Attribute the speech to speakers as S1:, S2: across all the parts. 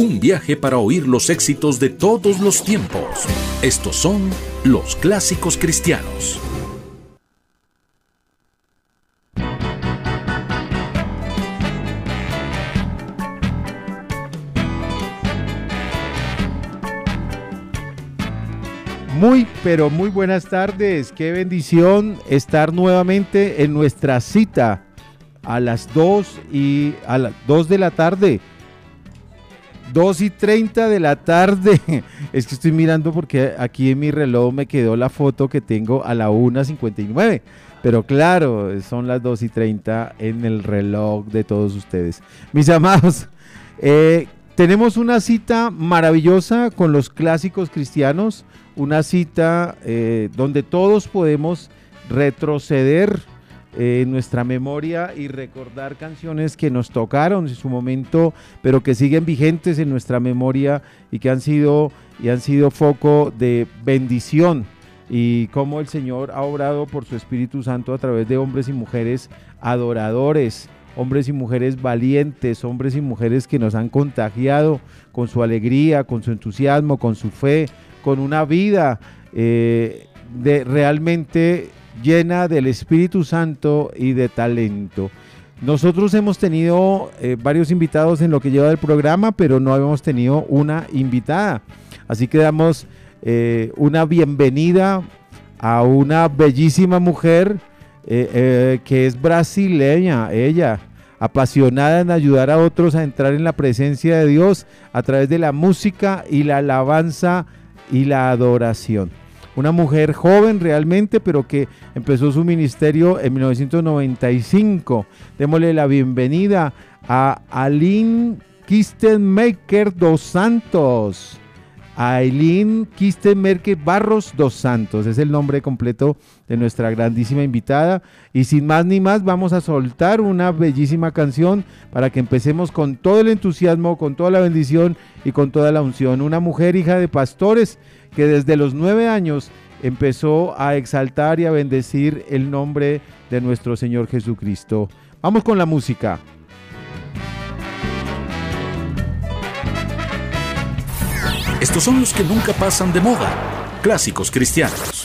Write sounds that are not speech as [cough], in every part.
S1: Un viaje para oír los éxitos de todos los tiempos. Estos son los clásicos cristianos.
S2: Muy, pero muy buenas tardes. Qué bendición estar nuevamente en nuestra cita a las 2 y a las 2 de la tarde 2 y 30 de la tarde. [laughs] Es que estoy mirando porque aquí en mi reloj me quedó la foto que tengo a la 1.59. Pero claro, son las 2 y 30 en el reloj de todos ustedes. Mis amados, eh, tenemos una cita maravillosa con los clásicos cristianos. Una cita eh, donde todos podemos retroceder en nuestra memoria y recordar canciones que nos tocaron en su momento, pero que siguen vigentes en nuestra memoria y que han sido, y han sido foco de bendición. Y cómo el Señor ha obrado por su Espíritu Santo a través de hombres y mujeres adoradores, hombres y mujeres valientes, hombres y mujeres que nos han contagiado con su alegría, con su entusiasmo, con su fe, con una vida eh, de realmente llena del Espíritu Santo y de talento. Nosotros hemos tenido eh, varios invitados en lo que lleva del programa, pero no habíamos tenido una invitada. Así que damos eh, una bienvenida a una bellísima mujer eh, que es brasileña, ella, apasionada en ayudar a otros a entrar en la presencia de Dios a través de la música y la alabanza y la adoración una mujer joven realmente, pero que empezó su ministerio en 1995. Démosle la bienvenida a Aline Kistenmaker dos Santos. Aileen Kistenmaker Barros dos Santos, es el nombre completo de nuestra grandísima invitada. Y sin más ni más, vamos a soltar una bellísima canción para que empecemos con todo el entusiasmo, con toda la bendición y con toda la unción. Una mujer hija de pastores que desde los nueve años empezó a exaltar y a bendecir el nombre de nuestro Señor Jesucristo. Vamos con la música.
S1: Estos son los que nunca pasan de moda, clásicos cristianos.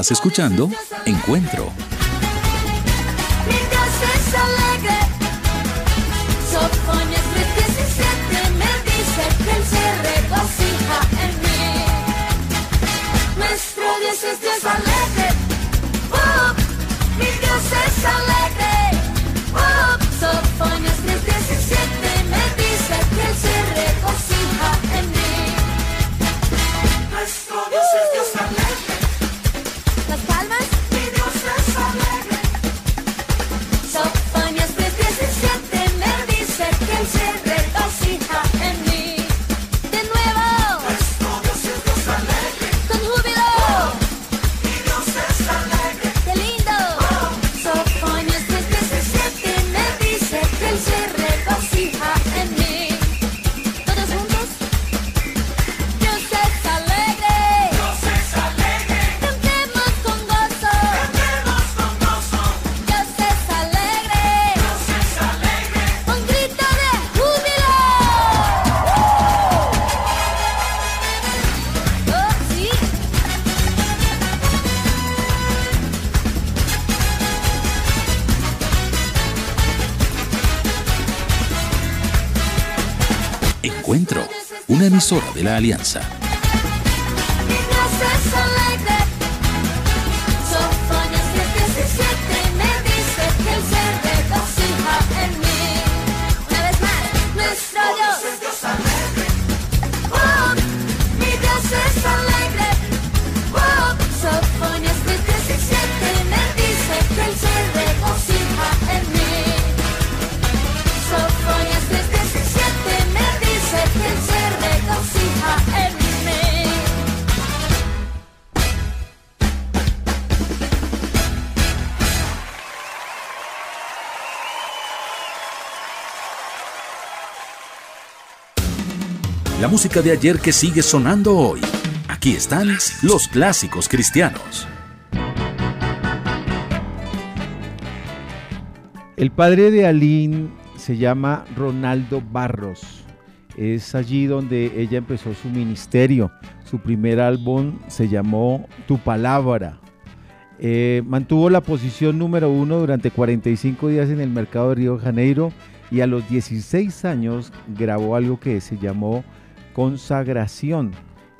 S1: Estás escuchando Encuentro. Emisora de la Alianza. La música de ayer que sigue sonando hoy. Aquí están los clásicos cristianos.
S2: El padre de Aline se llama Ronaldo Barros. Es allí donde ella empezó su ministerio. Su primer álbum se llamó Tu Palabra. Eh, mantuvo la posición número uno durante 45 días en el mercado de Río de Janeiro y a los 16 años grabó algo que se llamó Consagración,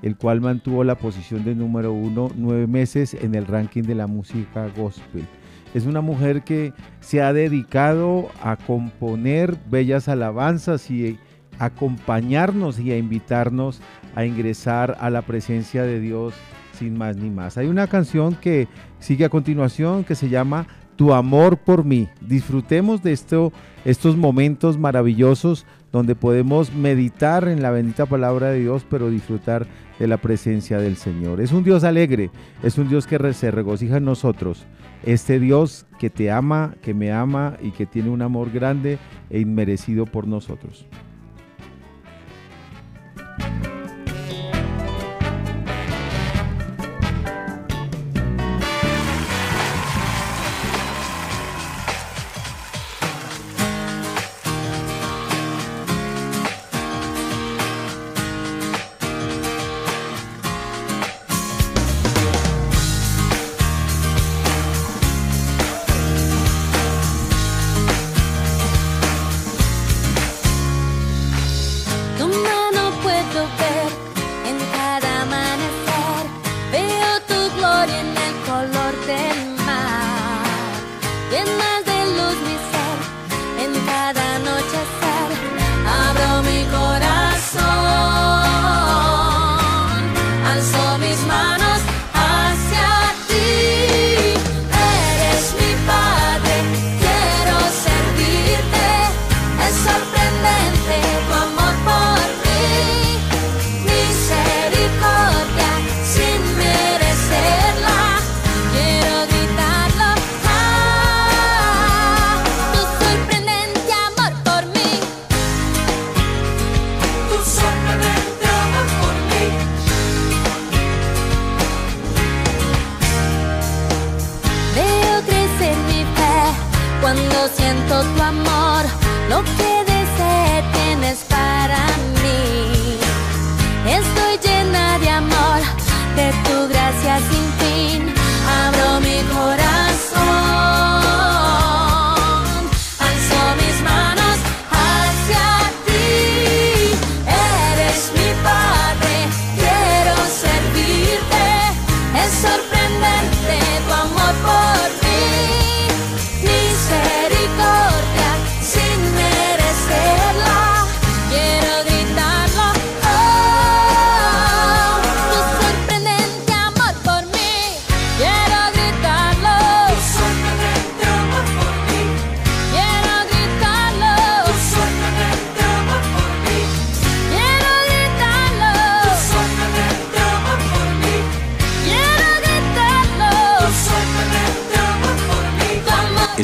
S2: el cual mantuvo la posición de número uno nueve meses en el ranking de la música gospel. Es una mujer que se ha dedicado a componer bellas alabanzas y acompañarnos y a invitarnos a ingresar a la presencia de Dios sin más ni más. Hay una canción que sigue a continuación que se llama Tu amor por mí. Disfrutemos de esto, estos momentos maravillosos donde podemos meditar en la bendita palabra de Dios, pero disfrutar de la presencia del Señor. Es un Dios alegre, es un Dios que se regocija en nosotros. Este Dios que te ama, que me ama y que tiene un amor grande e inmerecido por nosotros.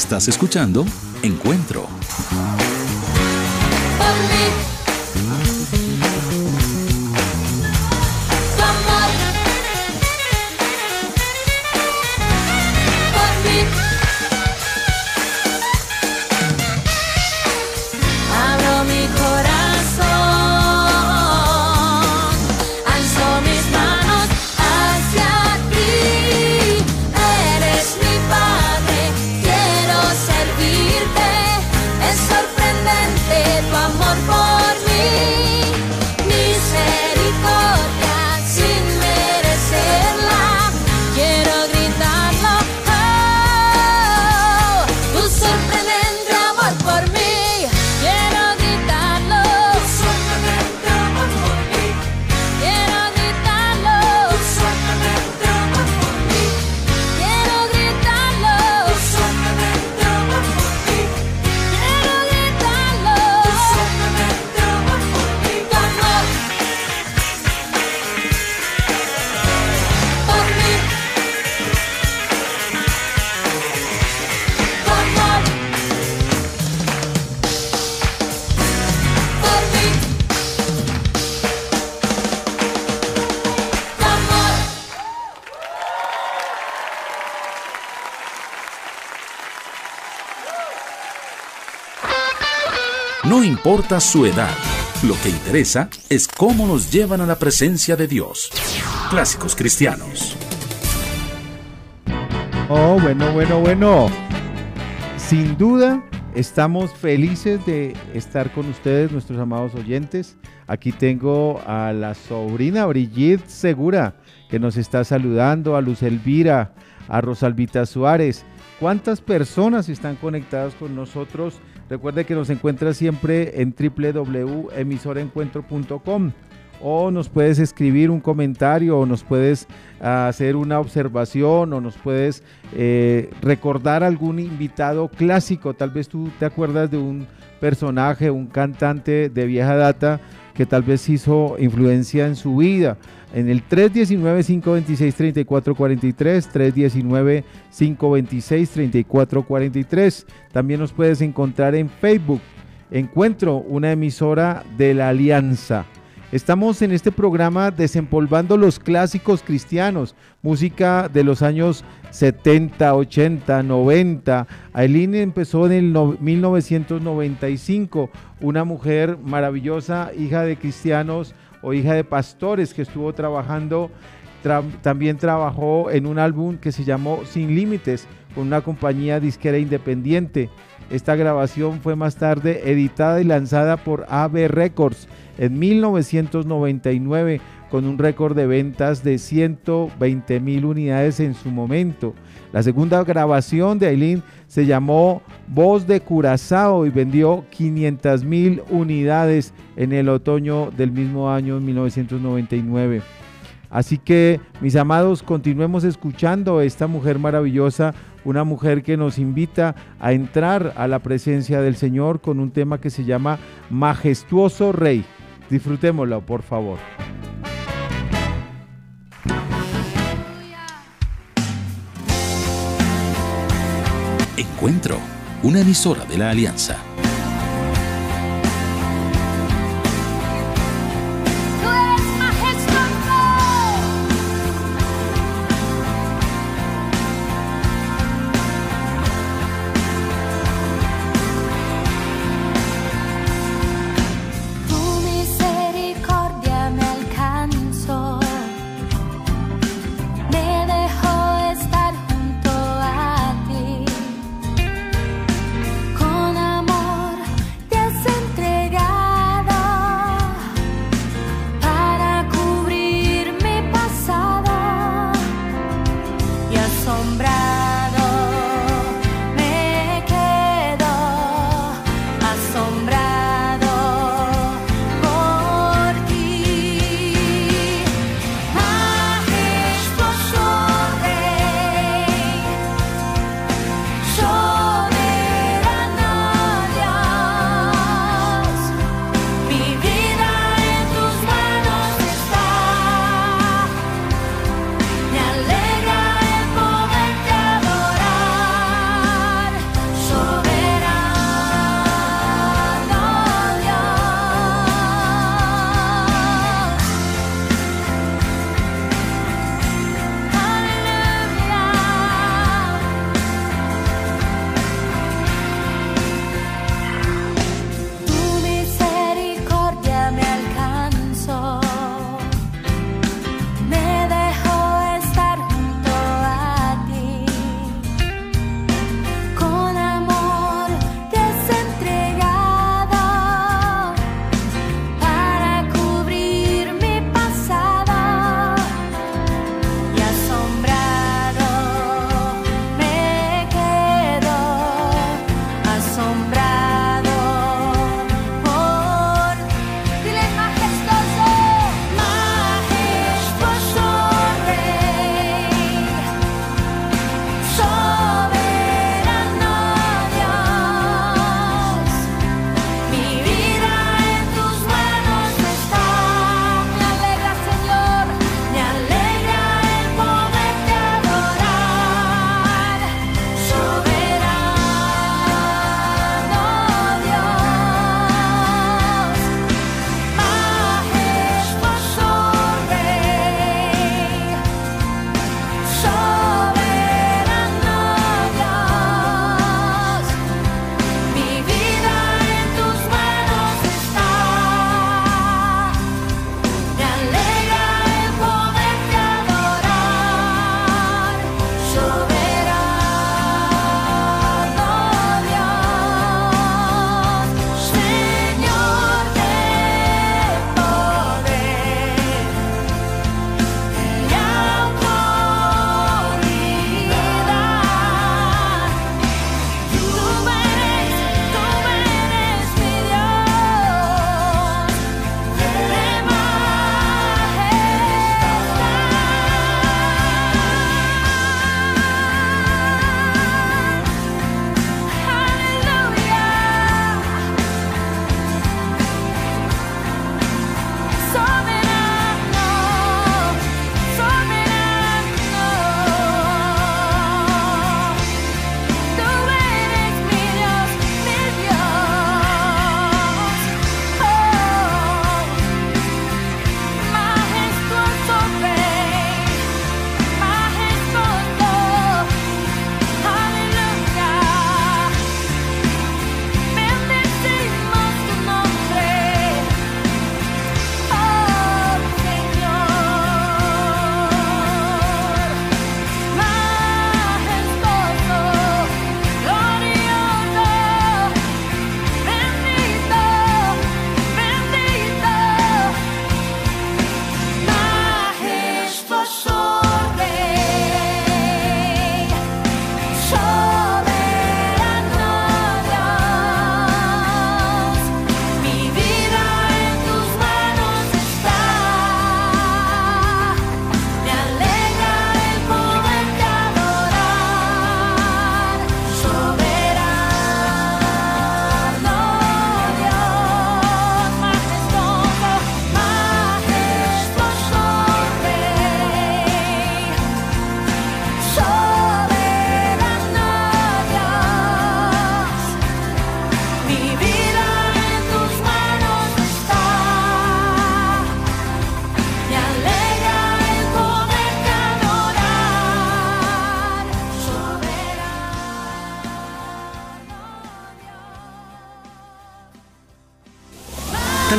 S1: Estás escuchando Encuentro. Importa su edad, lo que interesa es cómo nos llevan a la presencia de Dios. Clásicos cristianos.
S2: Oh, bueno, bueno, bueno. Sin duda, estamos felices de estar con ustedes, nuestros amados oyentes. Aquí tengo a la sobrina Brigitte Segura, que nos está saludando, a Luz Elvira, a Rosalvita Suárez. ¿Cuántas personas están conectadas con nosotros? Recuerde que nos encuentra siempre en www.emisorencuentro.com o nos puedes escribir un comentario o nos puedes ah, hacer una observación o nos puedes eh, recordar algún invitado clásico. Tal vez tú te acuerdas de un personaje, un cantante de vieja data que tal vez hizo influencia en su vida. En el 319-526-3443, 319-526-3443. También nos puedes encontrar en Facebook. Encuentro una emisora de la Alianza. Estamos en este programa desempolvando los clásicos cristianos, música de los años 70, 80, 90. Aileen empezó en el no- 1995, una mujer maravillosa, hija de cristianos o hija de pastores que estuvo trabajando. Tra- también trabajó en un álbum que se llamó Sin Límites con una compañía disquera independiente. Esta grabación fue más tarde editada y lanzada por AB Records en 1999 con un récord de ventas de 120 mil unidades en su momento. La segunda grabación de Aileen se llamó Voz de Curazao y vendió 500 mil unidades en el otoño del mismo año 1999. Así que, mis amados, continuemos escuchando a esta mujer maravillosa, una mujer que nos invita a entrar a la presencia del Señor con un tema que se llama Majestuoso Rey. Disfrutémoslo, por favor.
S1: Encuentro, una emisora de la Alianza.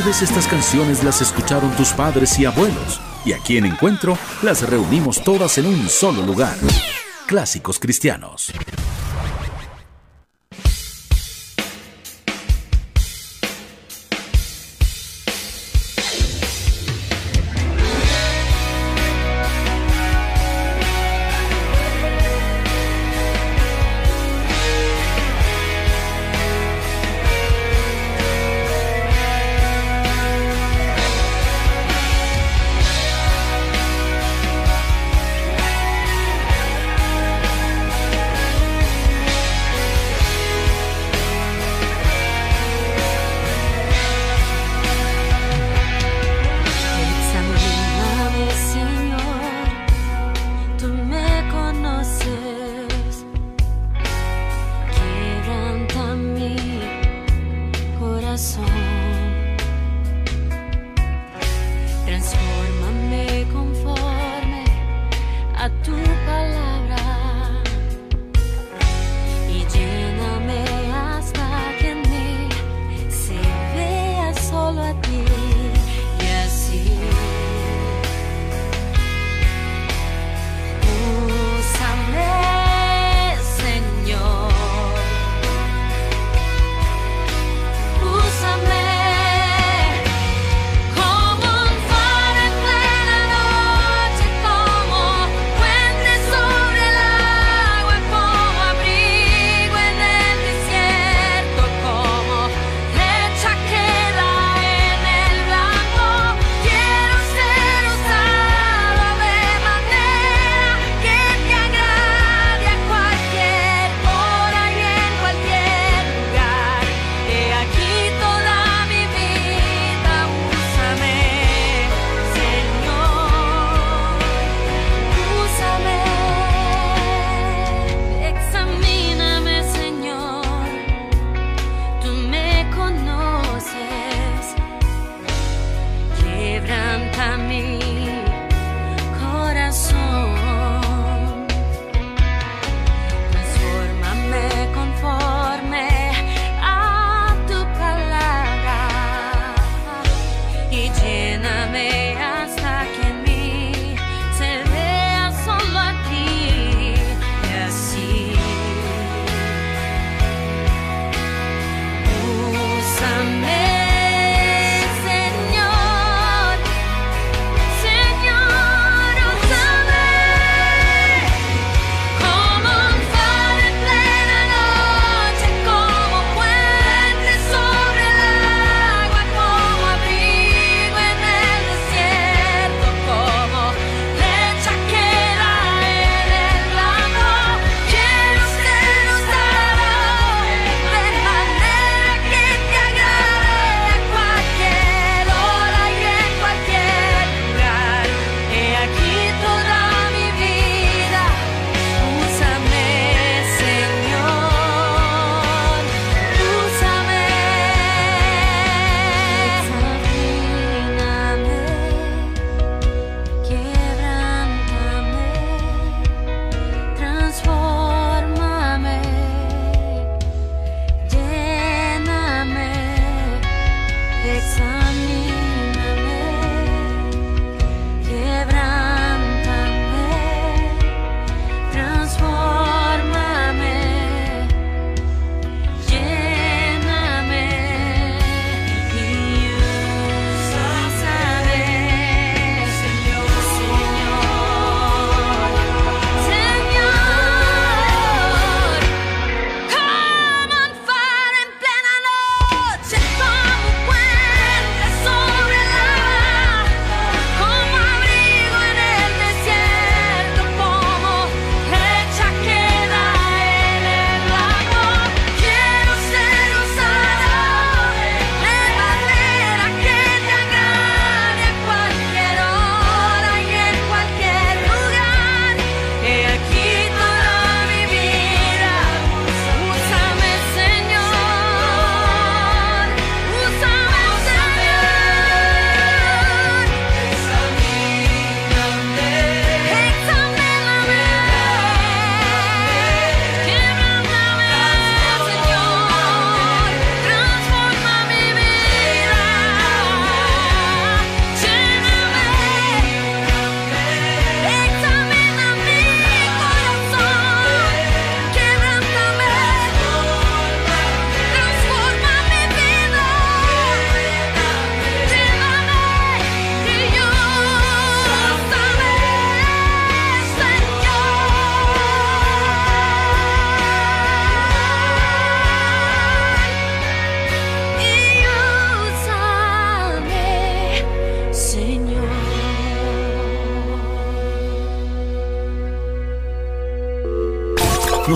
S1: estas canciones las escucharon tus padres y abuelos, y aquí en Encuentro las reunimos todas en un solo lugar. Clásicos cristianos.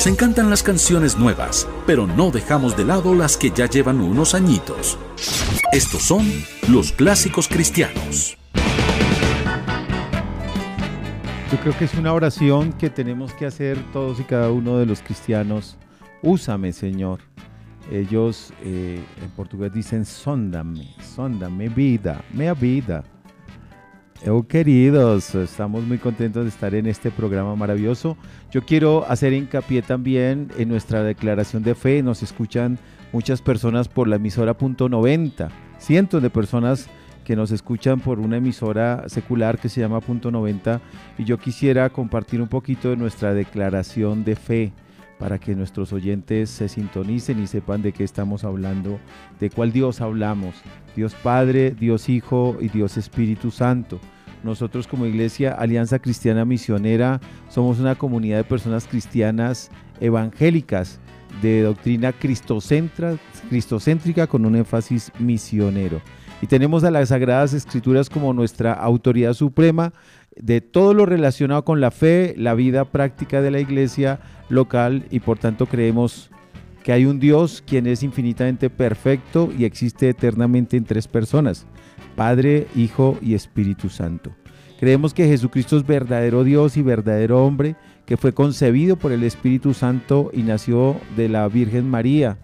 S3: Nos encantan las canciones nuevas, pero no dejamos de lado las que ya llevan unos añitos. Estos son los clásicos cristianos.
S2: Yo creo que es una oración que tenemos que hacer todos y cada uno de los cristianos. Úsame, Señor. Ellos eh, en portugués dicen sondame, sondame vida, mea vida. Oh, queridos, estamos muy contentos de estar en este programa maravilloso. Yo quiero hacer hincapié también en nuestra declaración de fe. Nos escuchan muchas personas por la emisora punto .90, cientos de personas que nos escuchan por una emisora secular que se llama Punto 90 y yo quisiera compartir un poquito de nuestra declaración de fe para que nuestros oyentes se sintonicen y sepan de qué estamos hablando, de cuál Dios hablamos, Dios Padre, Dios Hijo y Dios Espíritu Santo. Nosotros como Iglesia Alianza Cristiana Misionera somos una comunidad de personas cristianas evangélicas de doctrina cristocéntrica con un énfasis misionero. Y tenemos a las Sagradas Escrituras como nuestra autoridad suprema de todo lo relacionado con la fe, la vida práctica de la iglesia local y por tanto creemos que hay un Dios quien es infinitamente perfecto y existe eternamente en tres personas, Padre, Hijo y Espíritu Santo. Creemos que Jesucristo es verdadero Dios y verdadero hombre, que fue concebido por el Espíritu Santo y nació de la Virgen María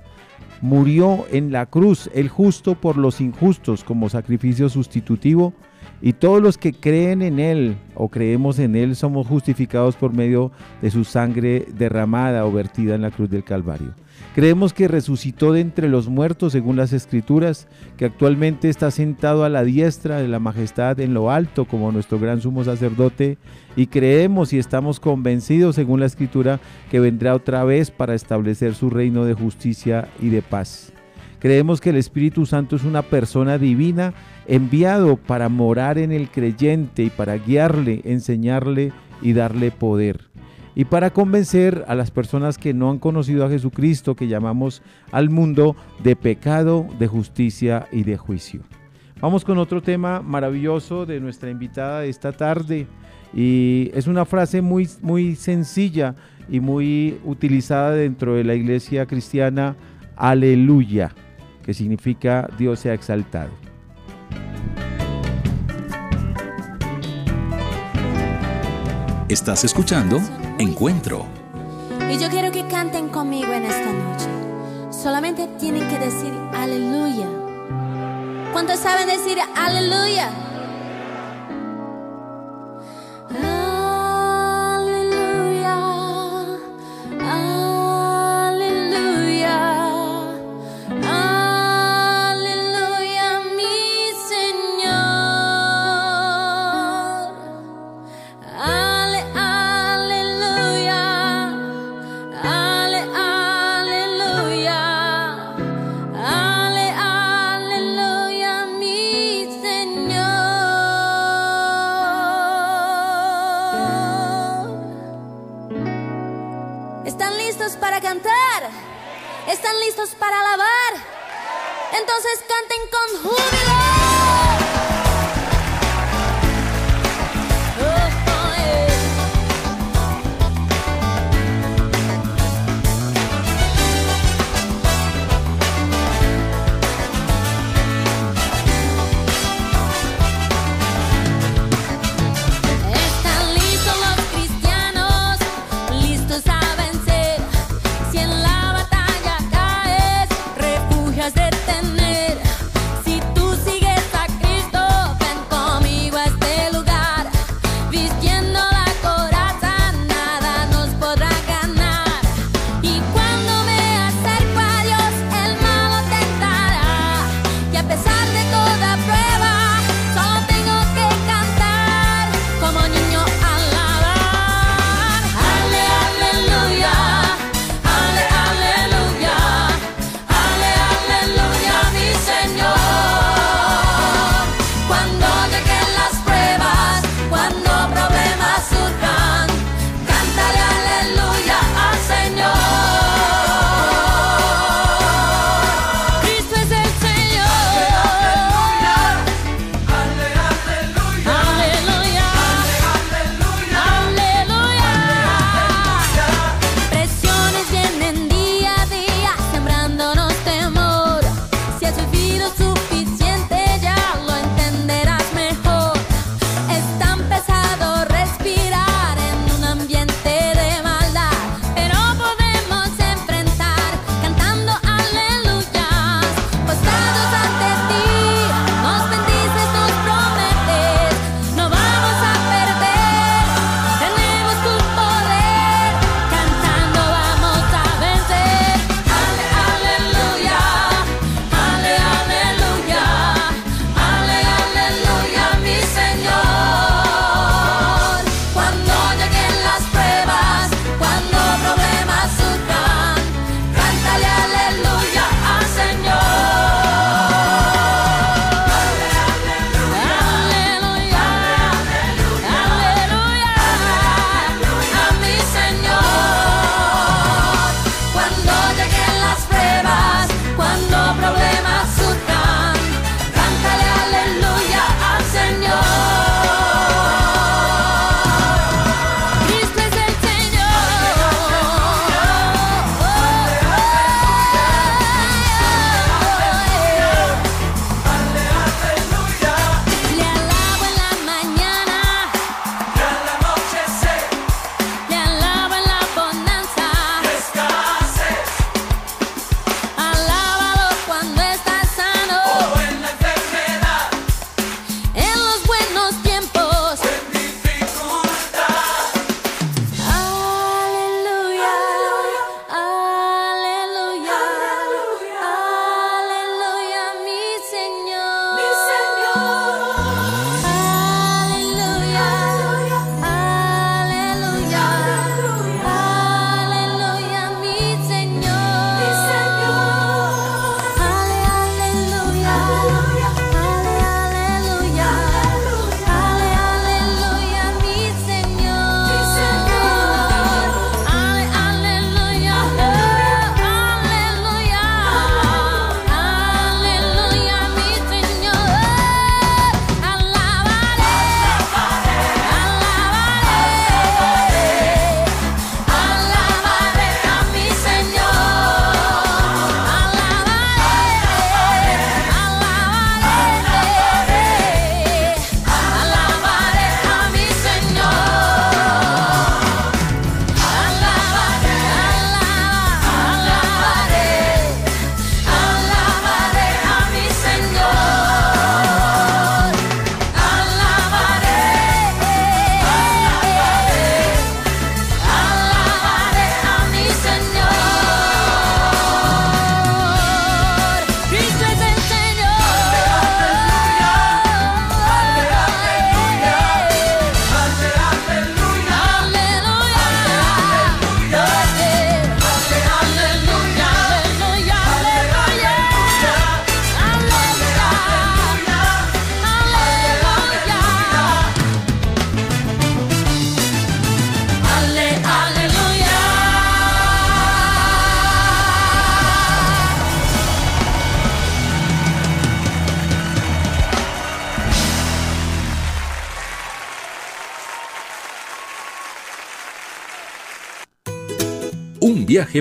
S2: murió en la cruz, el justo por los injustos, como sacrificio sustitutivo, y todos los que creen en Él o creemos en Él somos justificados por medio de su sangre derramada o vertida en la cruz del Calvario. Creemos que resucitó de entre los muertos según las escrituras, que actualmente está sentado a la diestra de la majestad en lo alto como nuestro gran sumo sacerdote, y creemos y estamos convencidos según la escritura que vendrá otra vez para establecer su reino de justicia y de paz. Creemos que el Espíritu Santo es una persona divina enviado para morar en el creyente y para guiarle, enseñarle y darle poder. Y para convencer a las personas que no han conocido a Jesucristo, que llamamos al mundo, de pecado, de justicia y de juicio. Vamos con otro tema maravilloso de nuestra invitada de esta tarde. Y es una frase muy, muy sencilla y muy utilizada dentro de la iglesia cristiana, aleluya, que significa Dios sea exaltado.
S3: Estás escuchando Encuentro.
S1: Y yo quiero que canten conmigo en esta noche. Solamente tienen que decir aleluya. ¿Cuántos saben decir aleluya? Aleluya.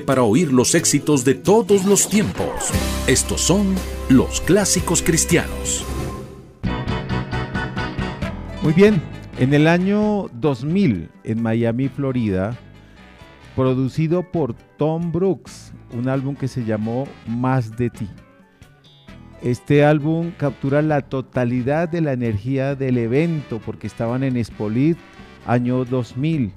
S1: Para oír los éxitos de todos los tiempos. Estos son los clásicos cristianos.
S2: Muy bien, en el año 2000 en Miami, Florida, producido por Tom Brooks, un álbum que se llamó Más de ti. Este álbum captura la totalidad de la energía del evento porque estaban en Espolit año 2000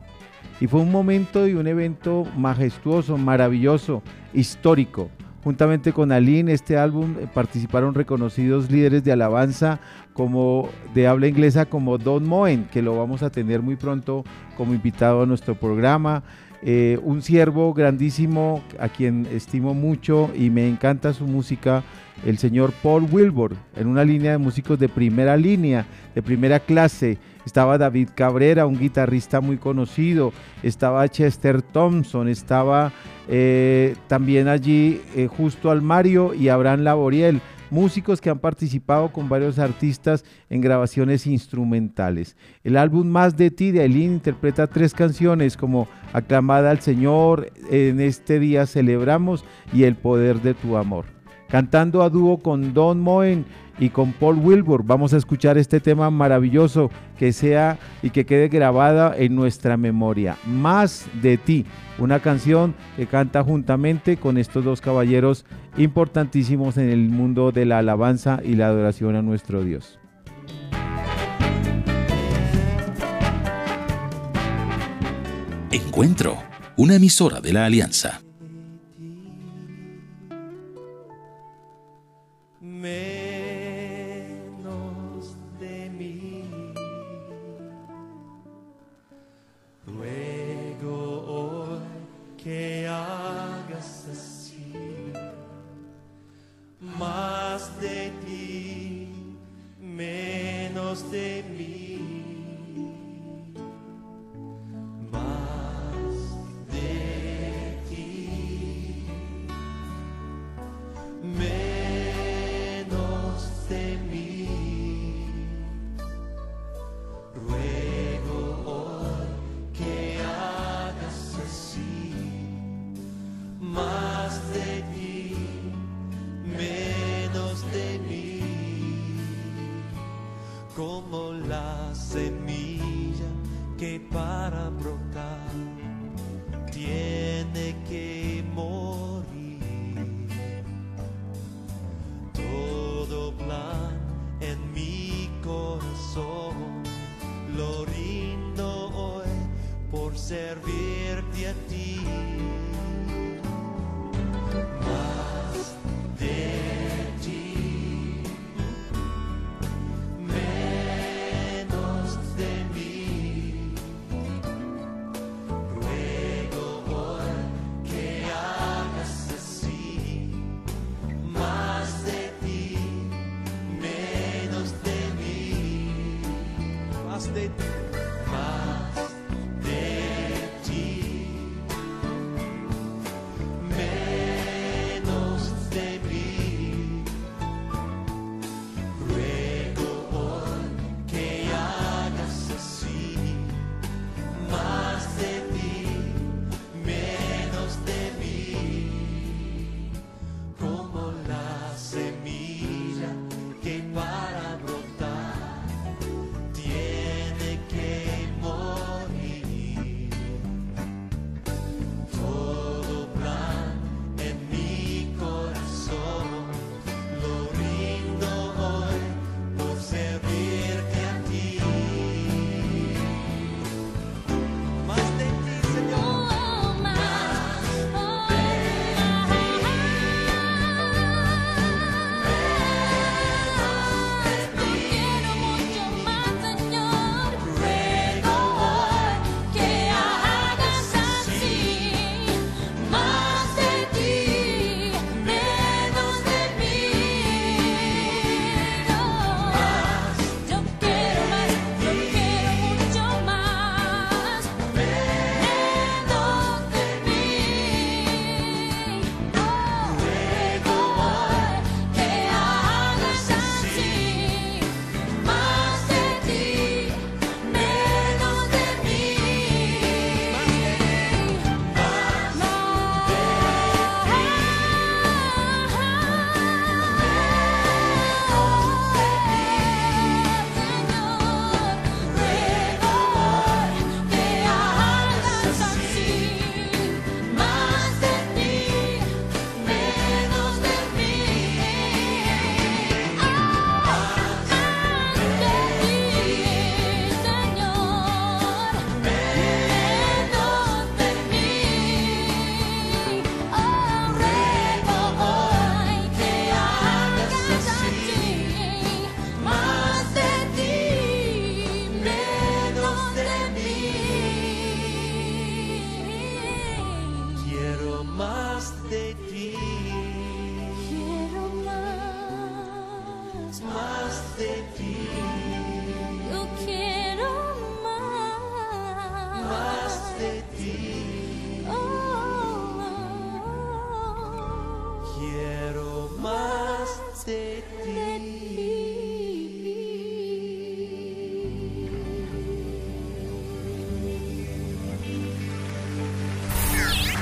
S2: y fue un momento y un evento majestuoso, maravilloso, histórico. Juntamente con Aline, este álbum eh, participaron reconocidos líderes de alabanza como de habla inglesa como Don Moen, que lo vamos a tener muy pronto como invitado a nuestro programa. Eh, un siervo grandísimo a quien estimo mucho y me encanta su música, el señor Paul Wilbur, en una línea de músicos de primera línea, de primera clase. Estaba David Cabrera, un guitarrista muy conocido, estaba Chester Thompson, estaba eh, también allí eh, justo al Mario y Abraham Laboriel, músicos que han participado con varios artistas en grabaciones instrumentales. El álbum Más de ti de Aileen interpreta tres canciones como Aclamada al Señor, En este día celebramos y El poder de tu amor. Cantando a dúo con Don Moen y con Paul Wilbur, vamos a escuchar este tema maravilloso que sea y que quede grabada en nuestra memoria. Más de ti, una canción que canta juntamente con estos dos caballeros importantísimos en el mundo de la alabanza y la adoración a nuestro Dios.
S1: Encuentro, una emisora de la Alianza.
S4: Menos de mí. Ruego hoy que hagas así, más de ti, menos de mí. Por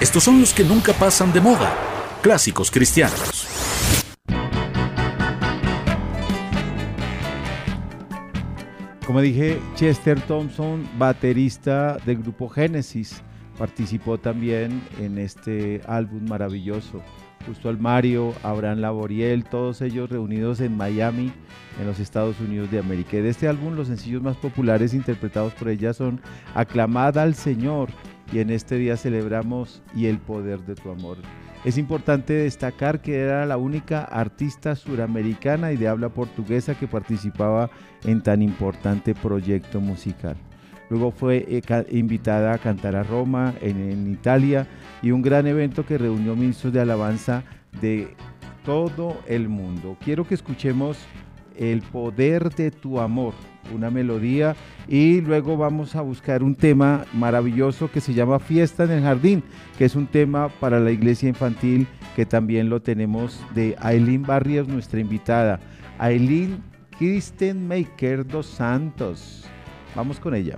S3: Estos son los que nunca pasan de moda. Clásicos cristianos.
S1: Como dije, Chester Thompson, baterista del grupo Genesis, participó también en este álbum maravilloso. Justo al Mario, Abraham Laboriel, todos ellos reunidos en Miami, en los Estados Unidos de América. Y de este álbum, los sencillos más populares interpretados por ella son Aclamada al Señor y en este día celebramos y el poder de tu amor. Es importante destacar que era la única artista suramericana y de habla portuguesa que participaba en tan importante proyecto musical. Luego fue eh, invitada a cantar a Roma, en Italia, y un gran evento que reunió ministros de alabanza de todo el mundo. Quiero que escuchemos El poder de tu amor, una melodía, y luego vamos a buscar un tema maravilloso que se llama Fiesta en el Jardín, que es un tema para la iglesia infantil que también lo tenemos de Aileen Barrios, nuestra invitada. Aileen Kristen Maker dos Santos. Vamos con ella.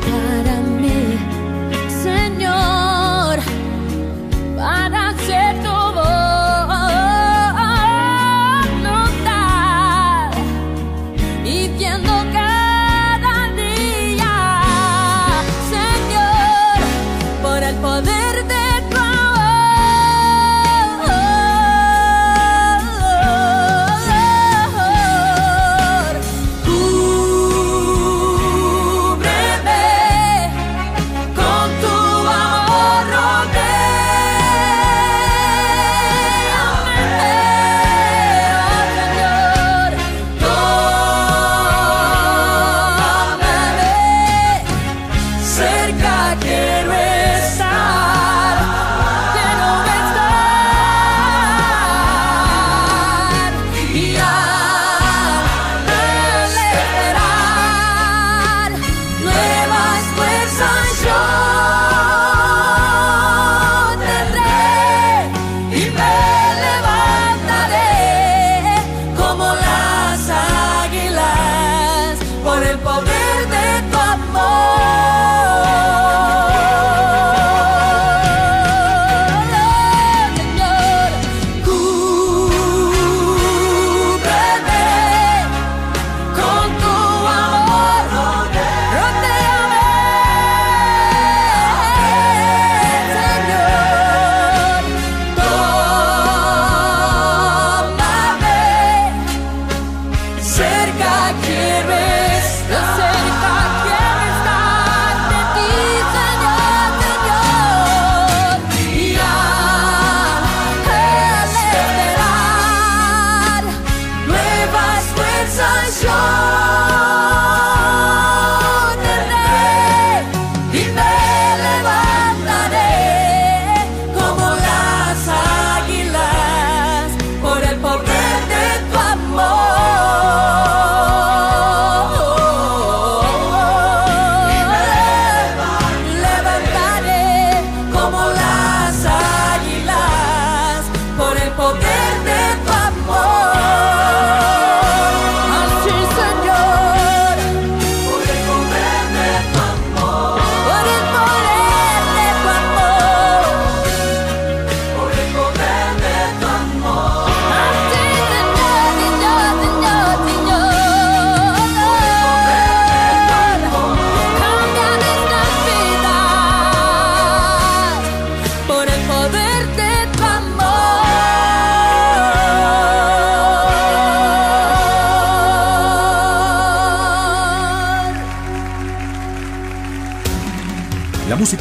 S5: 다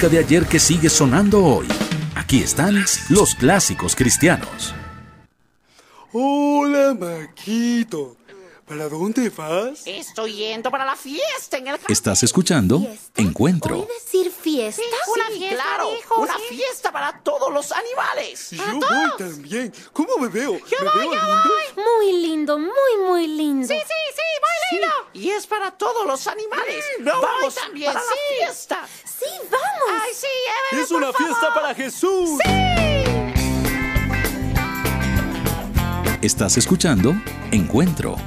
S5: de
S3: ayer que sigue sonando hoy. Aquí están los clásicos cristianos.
S6: Hola, Maquito. ¿Para dónde vas?
S7: Estoy yendo para la fiesta en el jardín.
S3: Estás escuchando
S8: ¿Fiesta?
S3: Encuentro.
S8: ¿Oí decir fiesta?
S7: Una
S8: Sí,
S7: fiesta,
S8: claro,
S7: dijo, una
S8: sí.
S7: fiesta para todos los animales.
S6: Yo voy también. ¿Cómo me veo?
S7: Yo
S6: ¿Me
S7: voy,
S6: veo
S7: yo
S6: lindo?
S8: Muy lindo, muy, muy lindo.
S7: Sí, sí, sí, muy lindo. Y es para todos los animales. Vamos también, para la fiesta.
S8: Sí, vamos.
S7: Ay, sí, Evelyn,
S6: Es una
S7: por
S6: fiesta
S7: favor.
S6: para Jesús.
S3: Estás escuchando Encuentro.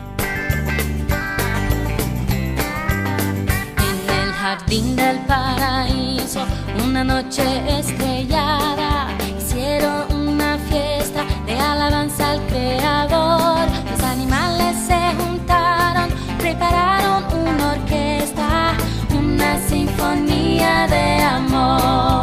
S1: El jardín del paraíso, una noche estrellada, hicieron una fiesta de alabanza al Creador. Los animales se juntaron, prepararon una orquesta, una sinfonía de amor.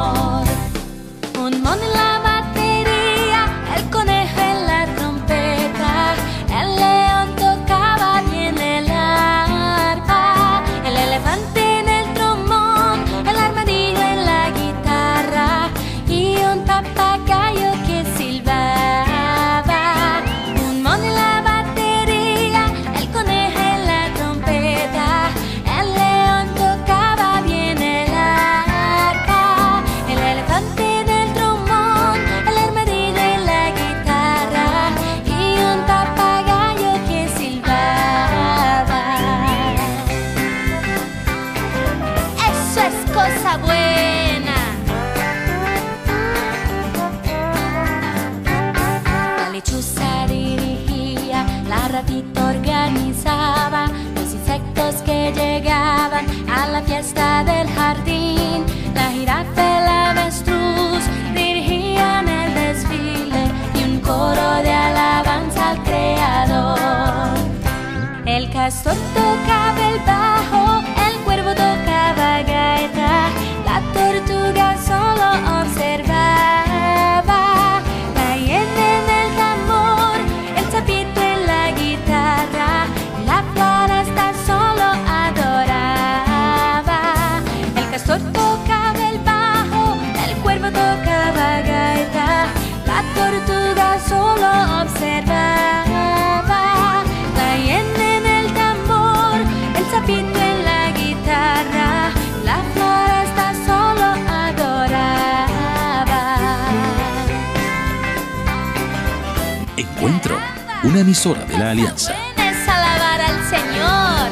S3: Emisora de la Alianza.
S1: Ven es alabar al Señor.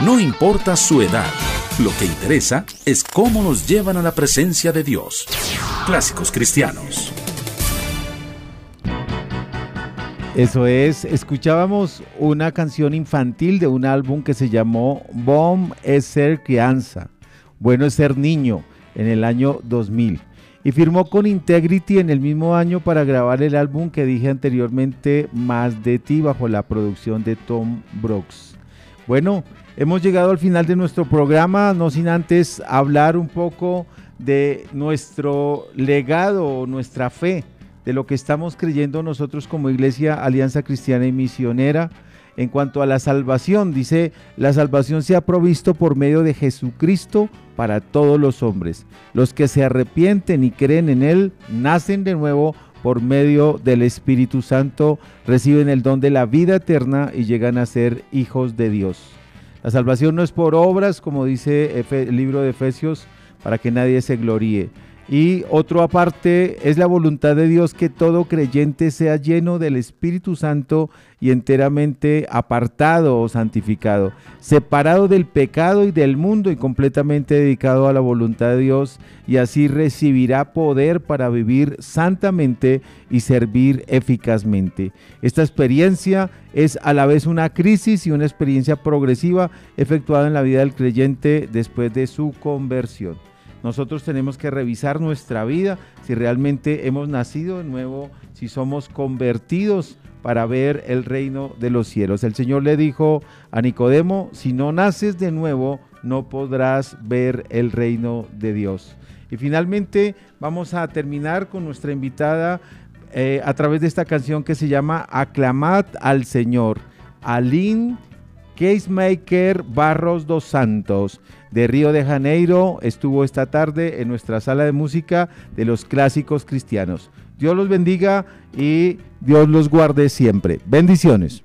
S3: No importa su edad, lo que interesa es cómo nos llevan a la presencia de Dios. Clásicos cristianos.
S2: Eso es, escuchábamos una canción infantil de un álbum que se llamó Bom es ser crianza, bueno es ser niño, en el año 2000. Y firmó con Integrity en el mismo año para grabar el álbum que dije anteriormente, Más de ti, bajo la producción de Tom Brooks. Bueno, hemos llegado al final de nuestro programa, no sin antes hablar un poco de nuestro legado, nuestra fe, de lo que estamos creyendo nosotros como Iglesia Alianza Cristiana y Misionera. En cuanto a la salvación, dice, la salvación se ha provisto por medio de Jesucristo para todos los hombres. Los que se arrepienten y creen en Él nacen de nuevo por medio del Espíritu Santo, reciben el don de la vida eterna y llegan a ser hijos de Dios. La salvación no es por obras, como dice el libro de Efesios, para que nadie se gloríe. Y otro aparte es la voluntad de Dios que todo creyente sea lleno del Espíritu Santo y enteramente apartado o santificado, separado del pecado y del mundo y completamente dedicado a la voluntad de Dios y así recibirá poder para vivir santamente y servir eficazmente. Esta experiencia es a la vez una crisis y una experiencia progresiva efectuada en la vida del creyente después de su conversión. Nosotros tenemos que revisar nuestra vida, si realmente hemos nacido de nuevo, si somos convertidos para ver el reino de los cielos. El Señor le dijo a Nicodemo, si no naces de nuevo, no podrás ver el reino de Dios. Y finalmente vamos a terminar con nuestra invitada
S1: eh, a través de esta canción que se llama Aclamad al Señor. Aline Casemaker Barros dos Santos de Río de Janeiro estuvo esta tarde en nuestra sala de música de los clásicos cristianos. Dios los bendiga y Dios los guarde siempre. Bendiciones.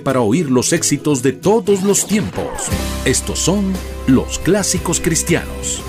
S3: para oír los éxitos de todos los tiempos. Estos son los clásicos cristianos.